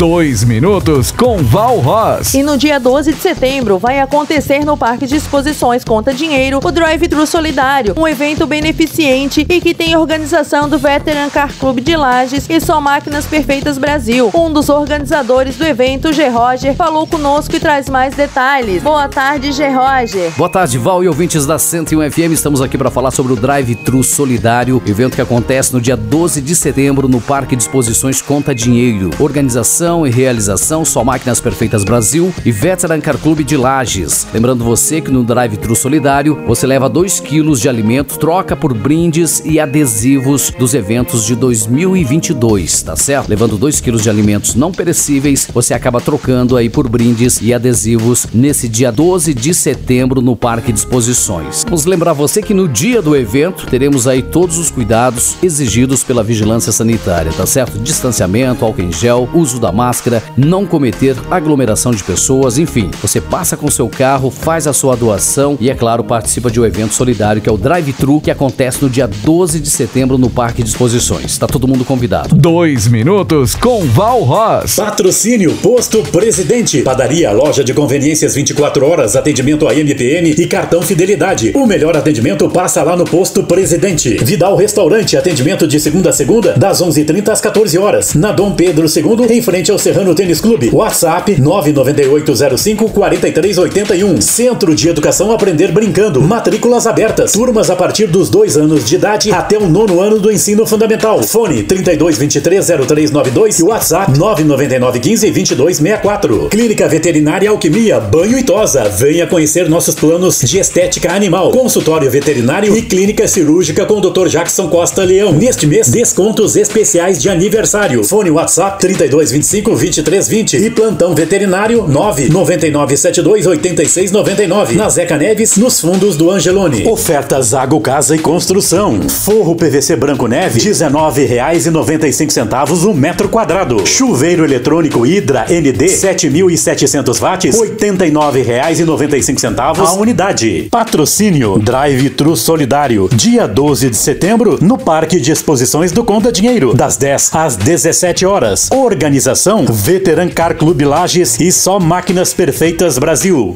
Dois minutos com Val Ross. E no dia 12 de setembro vai acontecer no Parque de Exposições Conta Dinheiro o Drive Thru Solidário, um evento beneficente e que tem organização do Veteran Car Club de Lages e Só Máquinas Perfeitas Brasil. Um dos organizadores do evento, G. Roger, falou conosco e traz mais detalhes. Boa tarde, G. Roger. Boa tarde, Val e ouvintes da 101 FM. Estamos aqui para falar sobre o Drive Thru Solidário, evento que acontece no dia 12 de setembro no Parque de Exposições Conta Dinheiro. Organização e realização Só Máquinas Perfeitas Brasil e Veteran Car Club de Lages. Lembrando você que no Drive Thru Solidário você leva 2 quilos de alimento, troca por brindes e adesivos dos eventos de 2022, tá certo? Levando 2 quilos de alimentos não perecíveis, você acaba trocando aí por brindes e adesivos nesse dia 12 de setembro no Parque de Exposições. Vamos lembrar você que no dia do evento teremos aí todos os cuidados exigidos pela vigilância sanitária, tá certo? Distanciamento, álcool em gel, uso da máscara, não cometer aglomeração de pessoas, enfim. Você passa com seu carro, faz a sua doação e, é claro, participa de um evento solidário que é o Drive Thru, que acontece no dia 12 de setembro no Parque de Exposições. Está todo mundo convidado. Dois minutos com Val Ross. Patrocínio Posto Presidente. Padaria, loja de conveniências 24 horas, atendimento a MPN e cartão Fidelidade. O melhor atendimento passa lá no Posto Presidente. Vidal Restaurante, atendimento de segunda a segunda, das 11h30 às 14 horas. Na Dom Pedro II, em frente ao Serrano Tênis Clube. WhatsApp 998054381. Centro de Educação Aprender Brincando. Matrículas abertas. Turmas a partir dos dois anos de idade até o nono ano do ensino fundamental. Fone 32230392 e WhatsApp 999152264. Clínica Veterinária Alquimia, Banho e Tosa. Venha conhecer nossos planos de estética animal. Consultório veterinário e clínica cirúrgica com o Dr. Jackson Costa Leão. Neste mês, descontos especiais de aniversário. Fone WhatsApp 32 25 23 20 e plantão veterinário 9 99 72 86 99 na Zeca Neves nos fundos do Angelone. Ofertas Zago Casa e Construção. Forro PVC Branco Neve 19 reais e 95 centavos o metro quadrado. Chuveiro eletrônico Hidra ND 7.700 watts 89 reais e 95 centavos a unidade. Patrocínio Drive Tru Solidário dia 12 de setembro no Parque de Exposições do Conta Dinheiro das 10 às 17 horas. Organização Organização Veteran Car Clube Lages e Só Máquinas Perfeitas Brasil.